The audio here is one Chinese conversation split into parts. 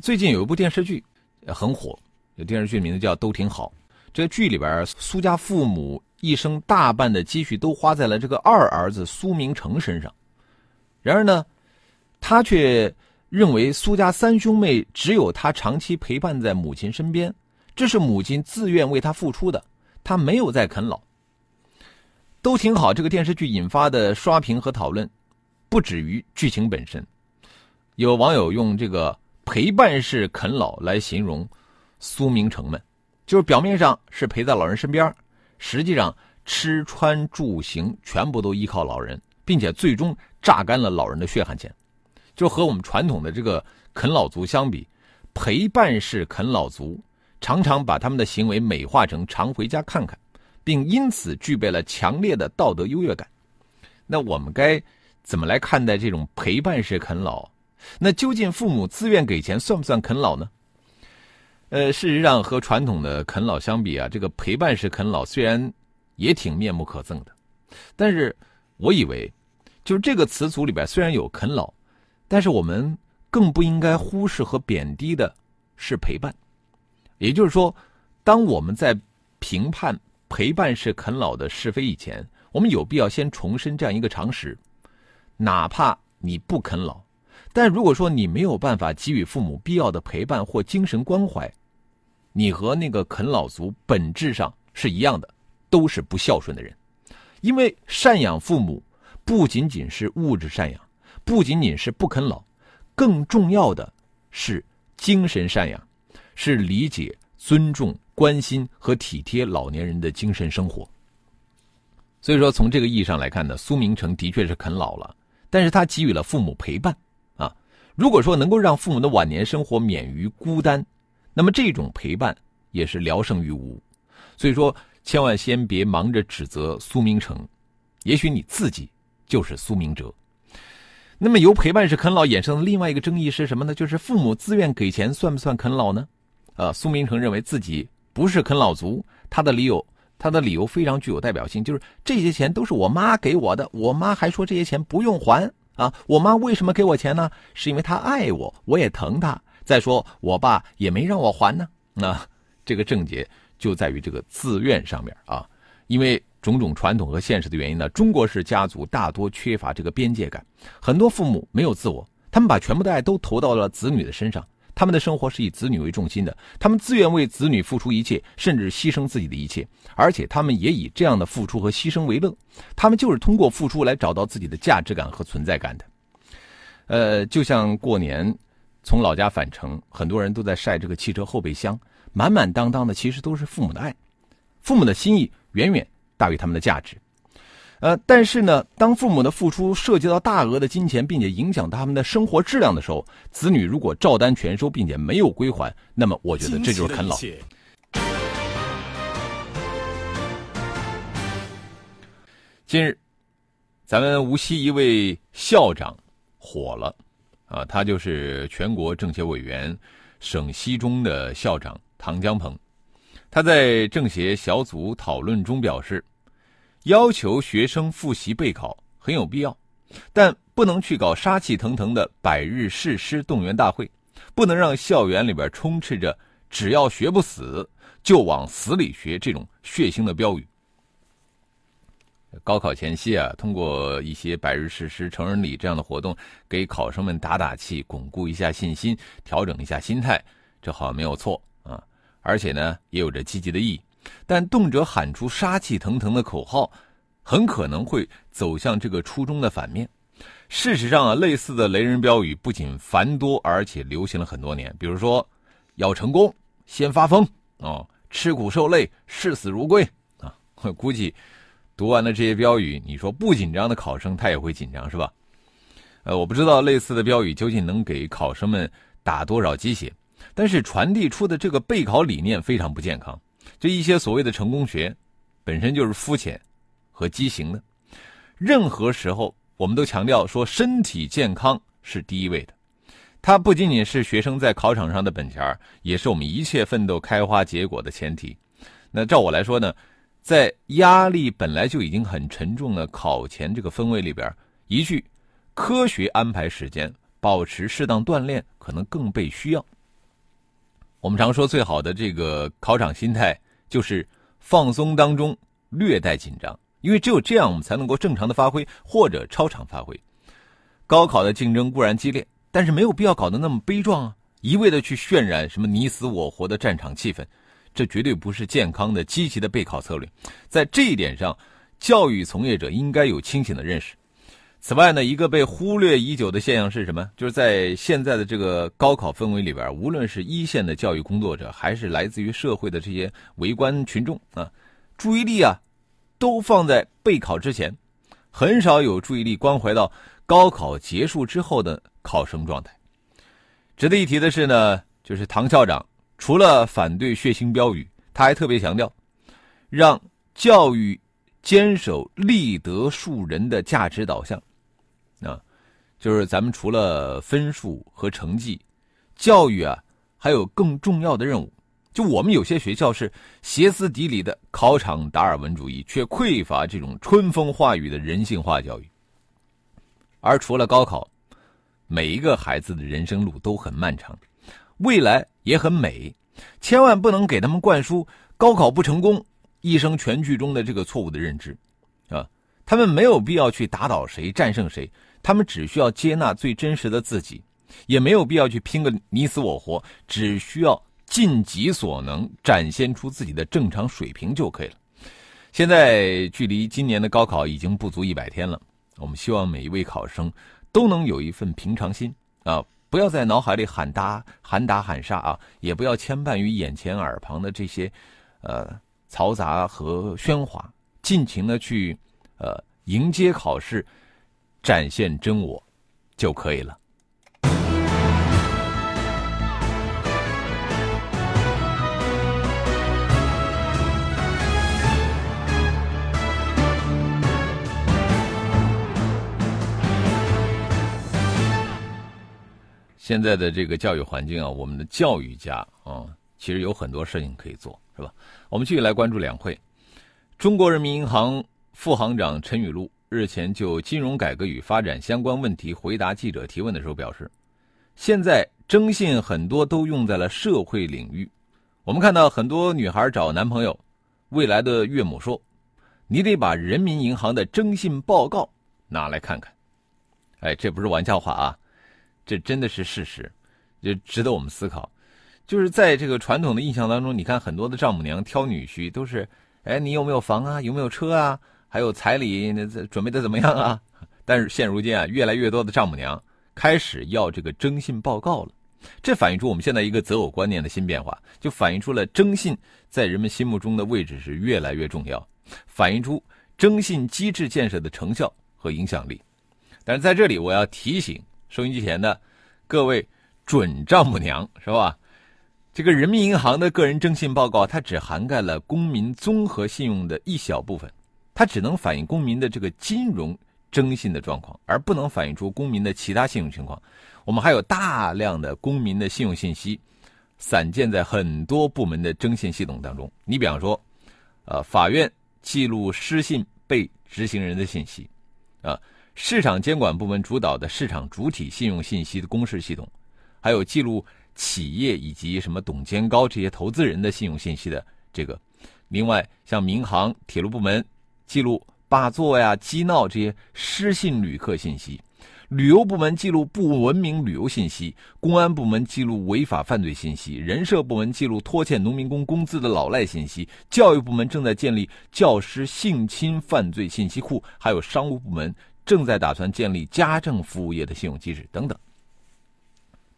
最近有一部电视剧很火，这电视剧名字叫《都挺好》。这个剧里边，苏家父母。一生大半的积蓄都花在了这个二儿子苏明成身上，然而呢，他却认为苏家三兄妹只有他长期陪伴在母亲身边，这是母亲自愿为他付出的，他没有在啃老。都挺好。这个电视剧引发的刷屏和讨论，不止于剧情本身。有网友用这个陪伴式啃老来形容苏明成们，就是表面上是陪在老人身边。实际上，吃穿住行全部都依靠老人，并且最终榨干了老人的血汗钱。就和我们传统的这个啃老族相比，陪伴式啃老族常常把他们的行为美化成常回家看看，并因此具备了强烈的道德优越感。那我们该怎么来看待这种陪伴式啃老？那究竟父母自愿给钱算不算啃老呢？呃，事实上和传统的啃老相比啊，这个陪伴式啃老虽然也挺面目可憎的，但是我以为，就是这个词组里边虽然有啃老，但是我们更不应该忽视和贬低的是陪伴。也就是说，当我们在评判陪伴式啃老的是非以前，我们有必要先重申这样一个常识：哪怕你不啃老。但如果说你没有办法给予父母必要的陪伴或精神关怀，你和那个啃老族本质上是一样的，都是不孝顺的人。因为赡养父母不仅仅是物质赡养，不仅仅是不啃老，更重要的是精神赡养，是理解、尊重、关心和体贴老年人的精神生活。所以说，从这个意义上来看呢，苏明成的确是啃老了，但是他给予了父母陪伴。如果说能够让父母的晚年生活免于孤单，那么这种陪伴也是聊胜于无。所以说，千万先别忙着指责苏明成，也许你自己就是苏明哲。那么由陪伴式啃老衍生的另外一个争议是什么呢？就是父母自愿给钱算不算啃老呢？呃，苏明成认为自己不是啃老族，他的理由他的理由非常具有代表性，就是这些钱都是我妈给我的，我妈还说这些钱不用还。啊，我妈为什么给我钱呢？是因为她爱我，我也疼她。再说，我爸也没让我还呢。那这个症结就在于这个自愿上面啊。因为种种传统和现实的原因呢，中国式家族大多缺乏这个边界感，很多父母没有自我，他们把全部的爱都投到了子女的身上。他们的生活是以子女为重心的，他们自愿为子女付出一切，甚至牺牲自己的一切，而且他们也以这样的付出和牺牲为乐。他们就是通过付出来找到自己的价值感和存在感的。呃，就像过年从老家返程，很多人都在晒这个汽车后备箱，满满当当的，其实都是父母的爱，父母的心意远远大于他们的价值。呃，但是呢，当父母的付出涉及到大额的金钱，并且影响他们的生活质量的时候，子女如果照单全收，并且没有归还，那么我觉得这就是啃老。近日，咱们无锡一位校长火了，啊，他就是全国政协委员、省西中的校长唐江鹏，他在政协小组讨论中表示。要求学生复习备考很有必要，但不能去搞杀气腾腾的百日誓师动员大会，不能让校园里边充斥着“只要学不死就往死里学”这种血腥的标语。高考前夕啊，通过一些百日誓师、成人礼这样的活动，给考生们打打气，巩固一下信心，调整一下心态，这好像没有错啊，而且呢，也有着积极的意义。但动辄喊出杀气腾腾的口号，很可能会走向这个初衷的反面。事实上啊，类似的雷人标语不仅繁多，而且流行了很多年。比如说，要成功先发疯哦，吃苦受累，视死如归啊。估计读完了这些标语，你说不紧张的考生他也会紧张，是吧？呃，我不知道类似的标语究竟能给考生们打多少鸡血。但是传递出的这个备考理念非常不健康。这一些所谓的成功学，本身就是肤浅和畸形的。任何时候，我们都强调说身体健康是第一位的。它不仅仅是学生在考场上的本钱也是我们一切奋斗开花结果的前提。那照我来说呢，在压力本来就已经很沉重的考前这个氛围里边，一句科学安排时间，保持适当锻炼，可能更被需要。我们常说最好的这个考场心态就是放松当中略带紧张，因为只有这样，我们才能够正常的发挥或者超常发挥。高考的竞争固然激烈。但是没有必要搞得那么悲壮啊！一味的去渲染什么你死我活的战场气氛，这绝对不是健康的、积极的备考策略。在这一点上，教育从业者应该有清醒的认识。此外呢，一个被忽略已久的现象是什么？就是在现在的这个高考氛围里边，无论是一线的教育工作者，还是来自于社会的这些围观群众啊，注意力啊，都放在备考之前，很少有注意力关怀到高考结束之后的。考生状态。值得一提的是呢，就是唐校长除了反对血腥标语，他还特别强调，让教育坚守立德树人的价值导向。啊，就是咱们除了分数和成绩，教育啊还有更重要的任务。就我们有些学校是歇斯底里的考场达尔文主义，却匮乏这种春风化雨的人性化教育。而除了高考。每一个孩子的人生路都很漫长，未来也很美，千万不能给他们灌输高考不成功、一生全剧终的这个错误的认知，啊，他们没有必要去打倒谁、战胜谁，他们只需要接纳最真实的自己，也没有必要去拼个你死我活，只需要尽己所能展现出自己的正常水平就可以了。现在距离今年的高考已经不足一百天了，我们希望每一位考生。都能有一份平常心啊！不要在脑海里喊打、喊打、喊杀啊！也不要牵绊于眼前耳旁的这些，呃，嘈杂和喧哗，尽情的去，呃，迎接考试，展现真我，就可以了。现在的这个教育环境啊，我们的教育家啊，其实有很多事情可以做，是吧？我们继续来关注两会。中国人民银行副行长陈雨露日前就金融改革与发展相关问题回答记者提问的时候表示，现在征信很多都用在了社会领域。我们看到很多女孩找男朋友，未来的岳母说：“你得把人民银行的征信报告拿来看看。”哎，这不是玩笑话啊！这真的是事实，就值得我们思考。就是在这个传统的印象当中，你看很多的丈母娘挑女婿都是，哎，你有没有房啊？有没有车啊？还有彩礼那准备的怎么样啊？但是现如今啊，越来越多的丈母娘开始要这个征信报告了，这反映出我们现在一个择偶观念的新变化，就反映出了征信在人们心目中的位置是越来越重要，反映出征信机制建设的成效和影响力。但是在这里，我要提醒。收音机前的各位准丈母娘是吧？这个人民银行的个人征信报告，它只涵盖了公民综合信用的一小部分，它只能反映公民的这个金融征信的状况，而不能反映出公民的其他信用情况。我们还有大量的公民的信用信息，散见在很多部门的征信系统当中。你比方说，呃，法院记录失信被执行人的信息，啊。市场监管部门主导的市场主体信用信息的公示系统，还有记录企业以及什么董监高这些投资人的信用信息的这个，另外像民航、铁路部门记录霸座呀、激闹这些失信旅客信息，旅游部门记录不文明旅游信息，公安部门记录违法犯罪信息，人社部门记录拖欠农民工工资的老赖信息，教育部门正在建立教师性侵犯罪信息库，还有商务部门。正在打算建立家政服务业的信用机制等等，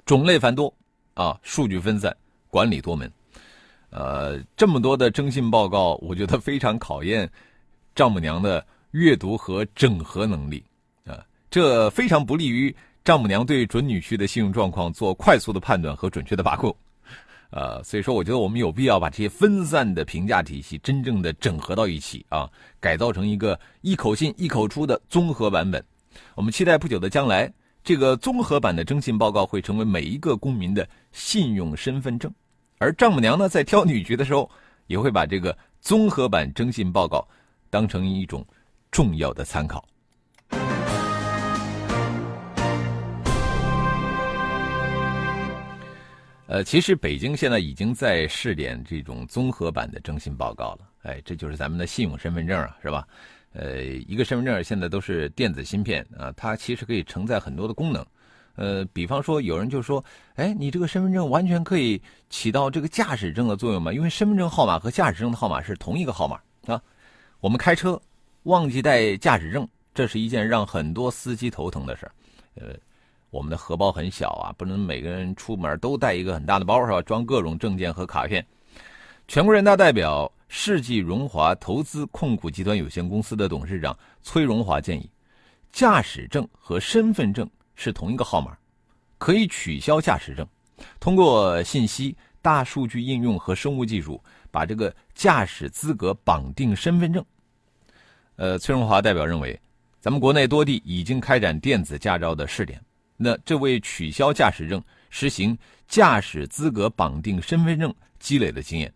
种类繁多啊，数据分散，管理多门，呃，这么多的征信报告，我觉得非常考验丈母娘的阅读和整合能力啊，这非常不利于丈母娘对准女婿的信用状况做快速的判断和准确的把控。呃，所以说我觉得我们有必要把这些分散的评价体系真正的整合到一起啊，改造成一个一口信一口出的综合版本。我们期待不久的将来，这个综合版的征信报告会成为每一个公民的信用身份证。而丈母娘呢，在挑女婿的时候，也会把这个综合版征信报告当成一种重要的参考。呃，其实北京现在已经在试点这种综合版的征信报告了。哎，这就是咱们的信用身份证啊，是吧？呃，一个身份证现在都是电子芯片啊，它其实可以承载很多的功能。呃，比方说，有人就说，哎，你这个身份证完全可以起到这个驾驶证的作用吗？因为身份证号码和驾驶证的号码是同一个号码啊。我们开车忘记带驾驶证，这是一件让很多司机头疼的事儿。呃。我们的荷包很小啊，不能每个人出门都带一个很大的包，是吧？装各种证件和卡片。全国人大代表、世纪荣华投资控股集团有限公司的董事长崔荣华建议，驾驶证和身份证是同一个号码，可以取消驾驶证，通过信息、大数据应用和生物技术，把这个驾驶资格绑定身份证。呃，崔荣华代表认为，咱们国内多地已经开展电子驾照的试点。那这为取消驾驶证、实行驾驶资格绑定身份证积累了经验。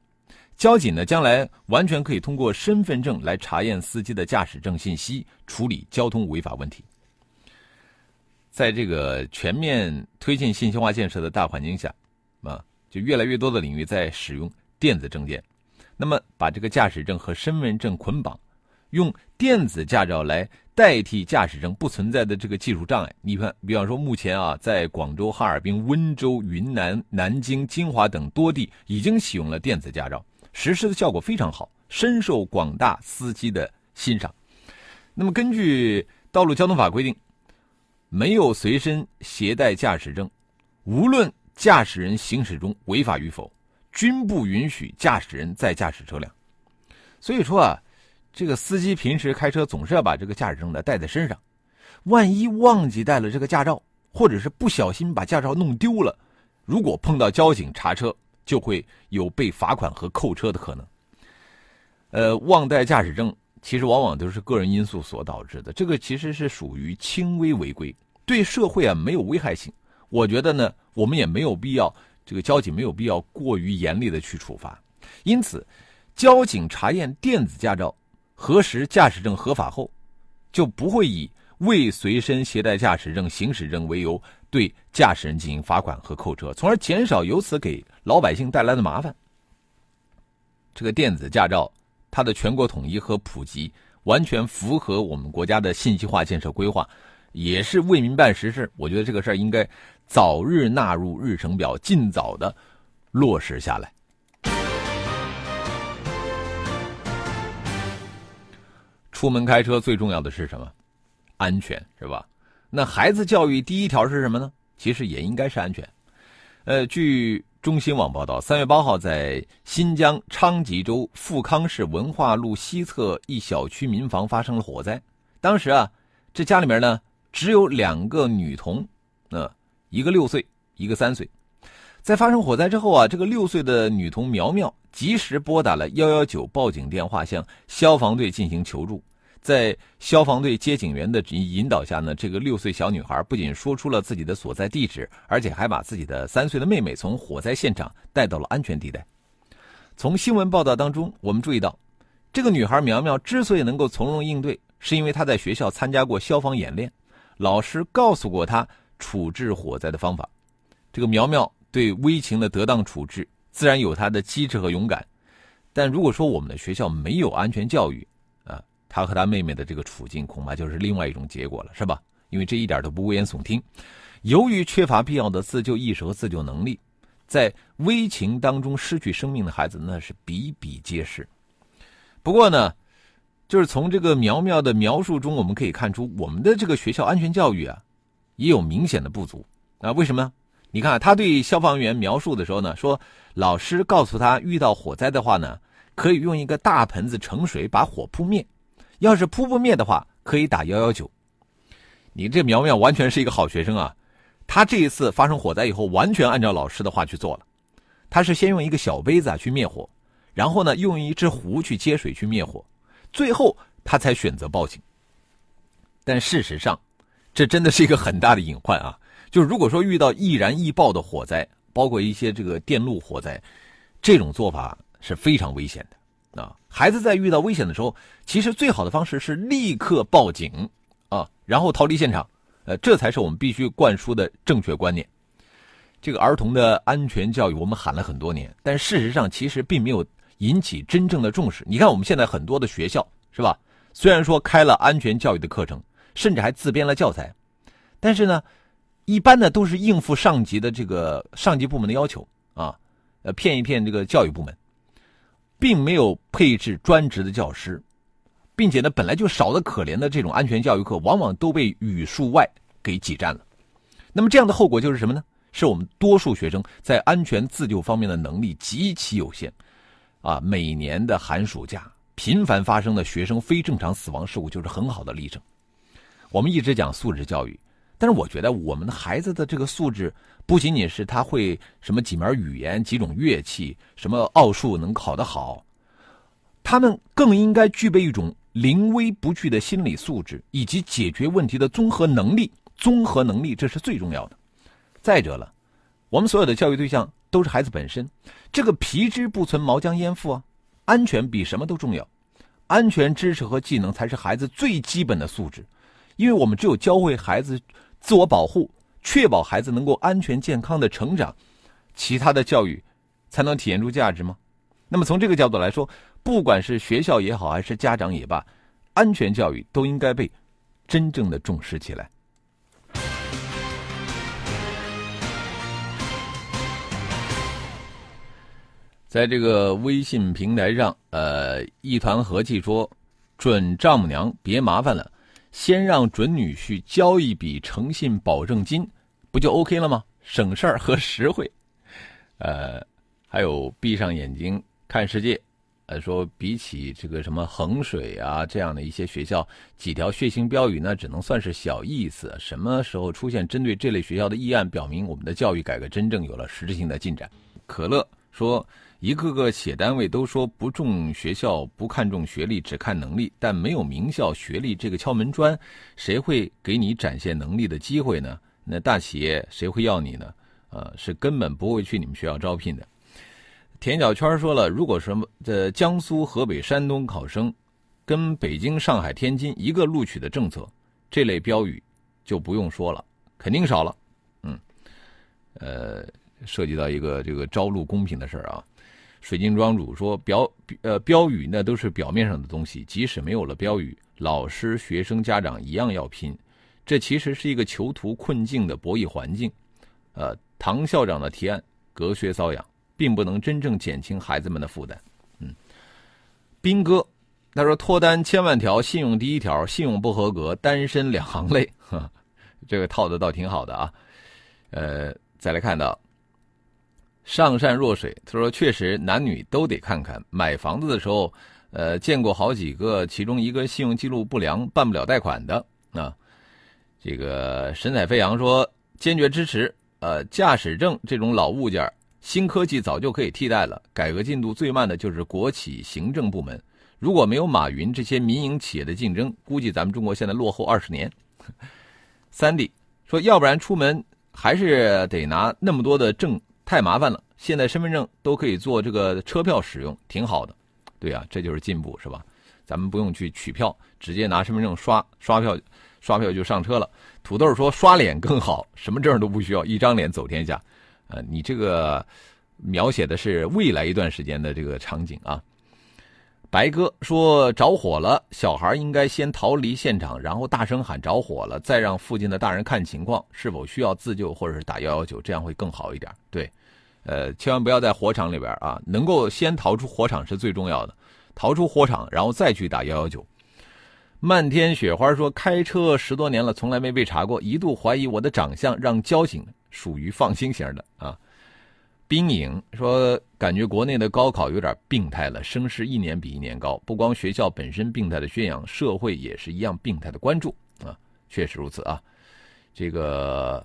交警呢，将来完全可以通过身份证来查验司机的驾驶证信息，处理交通违法问题。在这个全面推进信息化建设的大环境下，啊，就越来越多的领域在使用电子证件。那么，把这个驾驶证和身份证捆绑，用电子驾照来。代替驾驶证不存在的这个技术障碍，你看，比方说目前啊，在广州、哈尔滨、温州、云南、南京、金华等多地已经启用了电子驾照，实施的效果非常好，深受广大司机的欣赏。那么，根据《道路交通法》规定，没有随身携带驾驶证，无论驾驶人行驶中违法与否，均不允许驾驶人再驾驶车辆。所以说啊。这个司机平时开车总是要把这个驾驶证呢带在身上，万一忘记带了这个驾照，或者是不小心把驾照弄丢了，如果碰到交警查车，就会有被罚款和扣车的可能。呃，忘带驾驶证其实往往都是个人因素所导致的，这个其实是属于轻微违规，对社会啊没有危害性。我觉得呢，我们也没有必要，这个交警没有必要过于严厉的去处罚。因此，交警查验电子驾照。核实驾驶证合法后，就不会以未随身携带驾驶证、行驶证为由对驾驶人进行罚款和扣车，从而减少由此给老百姓带来的麻烦。这个电子驾照，它的全国统一和普及，完全符合我们国家的信息化建设规划，也是为民办实事。我觉得这个事儿应该早日纳入日程表，尽早的落实下来。出门开车最重要的是什么？安全是吧？那孩子教育第一条是什么呢？其实也应该是安全。呃，据中新网报道，三月八号在新疆昌吉州富康市文化路西侧一小区民房发生了火灾。当时啊，这家里面呢只有两个女童，呃，一个六岁，一个三岁。在发生火灾之后啊，这个六岁的女童苗苗及时拨打了幺幺九报警电话，向消防队进行求助。在消防队接警员的引导下呢，这个六岁小女孩不仅说出了自己的所在地址，而且还把自己的三岁的妹妹从火灾现场带到了安全地带。从新闻报道当中，我们注意到，这个女孩苗苗之所以能够从容应对，是因为她在学校参加过消防演练，老师告诉过她处置火灾的方法。这个苗苗对危情的得当处置，自然有他的机智和勇敢。但如果说我们的学校没有安全教育，啊他和他妹妹的这个处境，恐怕就是另外一种结果了，是吧？因为这一点都不危言耸听。由于缺乏必要的自救意识和自救能力，在危情当中失去生命的孩子那是比比皆是。不过呢，就是从这个苗苗的描述中，我们可以看出，我们的这个学校安全教育啊，也有明显的不足啊。为什么呢？你看他对消防员描述的时候呢，说老师告诉他，遇到火灾的话呢，可以用一个大盆子盛水把火扑灭。要是扑不灭的话，可以打幺幺九。你这苗苗完全是一个好学生啊！他这一次发生火灾以后，完全按照老师的话去做了。他是先用一个小杯子啊去灭火，然后呢用一只壶去接水去灭火，最后他才选择报警。但事实上，这真的是一个很大的隐患啊！就如果说遇到易燃易爆的火灾，包括一些这个电路火灾，这种做法是非常危险的啊！孩子在遇到危险的时候，其实最好的方式是立刻报警啊，然后逃离现场，呃，这才是我们必须灌输的正确观念。这个儿童的安全教育，我们喊了很多年，但事实上其实并没有引起真正的重视。你看我们现在很多的学校，是吧？虽然说开了安全教育的课程，甚至还自编了教材，但是呢，一般呢都是应付上级的这个上级部门的要求啊，呃，骗一骗这个教育部门，并没有配置专职的教师，并且呢，本来就少的可怜的这种安全教育课，往往都被语数外给挤占了。那么这样的后果就是什么呢？是我们多数学生在安全自救方面的能力极其有限，啊，每年的寒暑假频繁发生的学生非正常死亡事故就是很好的例证。我们一直讲素质教育，但是我觉得我们的孩子的这个素质不仅仅是他会什么几门语言、几种乐器、什么奥数能考得好，他们更应该具备一种临危不惧的心理素质以及解决问题的综合能力。综合能力这是最重要的。再者了，我们所有的教育对象都是孩子本身，这个皮之不存，毛将焉附啊！安全比什么都重要，安全知识和技能才是孩子最基本的素质，因为我们只有教会孩子自我保护，确保孩子能够安全健康的成长，其他的教育才能体现出价值吗？那么从这个角度来说，不管是学校也好，还是家长也罢，安全教育都应该被真正的重视起来。在这个微信平台上，呃，一团和气说：“准丈母娘别麻烦了，先让准女婿交一笔诚信保证金，不就 OK 了吗？省事儿和实惠。”呃，还有闭上眼睛看世界，呃，说比起这个什么衡水啊这样的一些学校，几条血腥标语呢，只能算是小意思。什么时候出现针对这类学校的议案，表明我们的教育改革真正有了实质性的进展？可乐说。一个个企业单位都说不重学校、不看重学历，只看能力，但没有名校学历这个敲门砖，谁会给你展现能力的机会呢？那大企业谁会要你呢？呃，是根本不会去你们学校招聘的。田小圈说了，如果什么的江苏、河北、山东考生跟北京、上海、天津一个录取的政策，这类标语就不用说了，肯定少了。嗯，呃，涉及到一个这个招录公平的事儿啊。水晶庄主说：“标呃标语那都是表面上的东西，即使没有了标语，老师、学生、家长一样要拼。这其实是一个囚徒困境的博弈环境。呃，唐校长的提案隔靴搔痒，并不能真正减轻孩子们的负担。嗯，斌哥他说脱单千万条，信用第一条，信用不合格，单身两行泪。这个套的倒挺好的啊。呃，再来看到。”上善若水，他说：“确实，男女都得看看。买房子的时候，呃，见过好几个，其中一个信用记录不良，办不了贷款的啊。”这个神采飞扬说：“坚决支持。呃，驾驶证这种老物件，新科技早就可以替代了。改革进度最慢的就是国企行政部门。如果没有马云这些民营企业的竞争，估计咱们中国现在落后二十年。”三弟说：“要不然出门还是得拿那么多的证。”太麻烦了，现在身份证都可以做这个车票使用，挺好的。对啊，这就是进步，是吧？咱们不用去取票，直接拿身份证刷刷票，刷票就上车了。土豆说刷脸更好，什么证都不需要，一张脸走天下。呃，你这个描写的是未来一段时间的这个场景啊。白哥说着火了，小孩应该先逃离现场，然后大声喊着火了，再让附近的大人看情况是否需要自救或者是打幺幺九，这样会更好一点。对。呃，千万不要在火场里边啊！能够先逃出火场是最重要的，逃出火场，然后再去打幺幺九。漫天雪花说，开车十多年了，从来没被查过，一度怀疑我的长相让交警属于放心型的啊。冰影说，感觉国内的高考有点病态了，声势一年比一年高，不光学校本身病态的宣扬，社会也是一样病态的关注啊，确实如此啊。这个。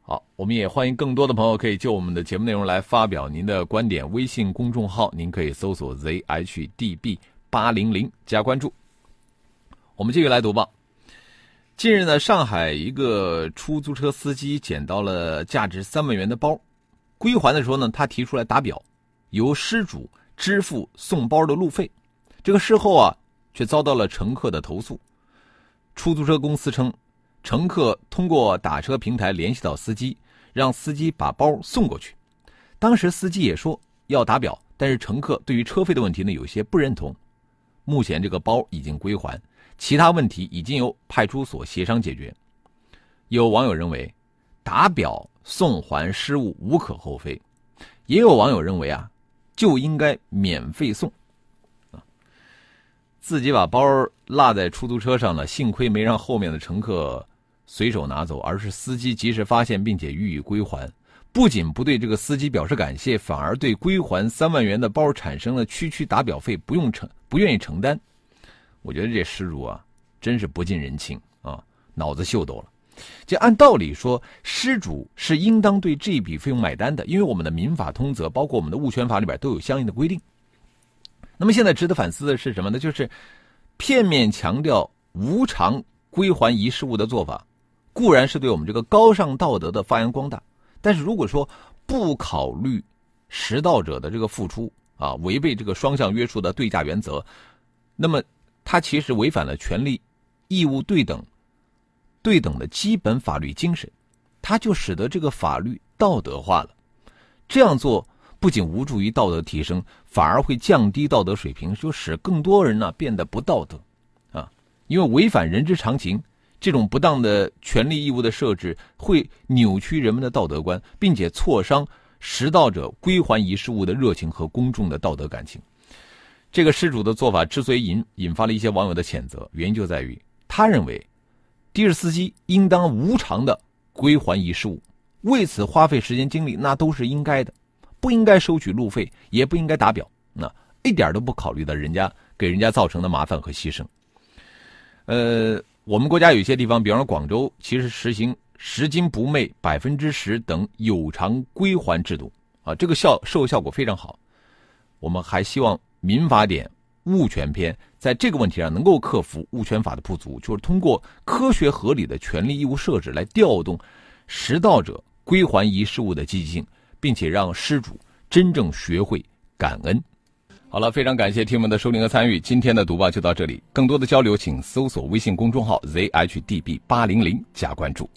好，我们也欢迎更多的朋友可以就我们的节目内容来发表您的观点。微信公众号您可以搜索 zhdb 八零零加关注。我们继续来读报。近日呢，上海一个出租车司机捡到了价值三万元的包，归还的时候呢，他提出来打表，由失主支付送包的路费。这个事后啊，却遭到了乘客的投诉。出租车公司称。乘客通过打车平台联系到司机，让司机把包送过去。当时司机也说要打表，但是乘客对于车费的问题呢有些不认同。目前这个包已经归还，其他问题已经由派出所协商解决。有网友认为，打表送还失物无可厚非；也有网友认为啊，就应该免费送。啊，自己把包落在出租车上了，幸亏没让后面的乘客。随手拿走，而是司机及时发现并且予以归还，不仅不对这个司机表示感谢，反而对归还三万元的包产生了区区打表费不用承不愿意承担。我觉得这失主啊，真是不近人情啊，脑子秀逗了。就按道理说，失主是应当对这笔费用买单的，因为我们的民法通则，包括我们的物权法里边都有相应的规定。那么现在值得反思的是什么呢？就是片面强调无偿归还遗失物的做法。固然是对我们这个高尚道德的发扬光大，但是如果说不考虑拾到者的这个付出啊，违背这个双向约束的对价原则，那么它其实违反了权利义务对等对等的基本法律精神，它就使得这个法律道德化了。这样做不仅无助于道德提升，反而会降低道德水平，就使更多人呢变得不道德啊，因为违反人之常情。这种不当的权利义务的设置会扭曲人们的道德观，并且挫伤拾到者归还遗失物的热情和公众的道德感情。这个失主的做法之所以引引发了一些网友的谴责，原因就在于他认为的士司机应当无偿的归还遗失物，为此花费时间精力那都是应该的，不应该收取路费，也不应该打表，那一点都不考虑到人家给人家造成的麻烦和牺牲。呃。我们国家有些地方，比方说广州，其实实行拾金不昧百分之十等有偿归还制度啊，这个效社会效果非常好。我们还希望民法典物权篇在这个问题上能够克服物权法的不足，就是通过科学合理的权利义务设置来调动拾到者归还遗失物的积极性，并且让失主真正学会感恩。好了，非常感谢听友们的收听和参与，今天的读报就到这里。更多的交流，请搜索微信公众号 zhdb 八零零加关注。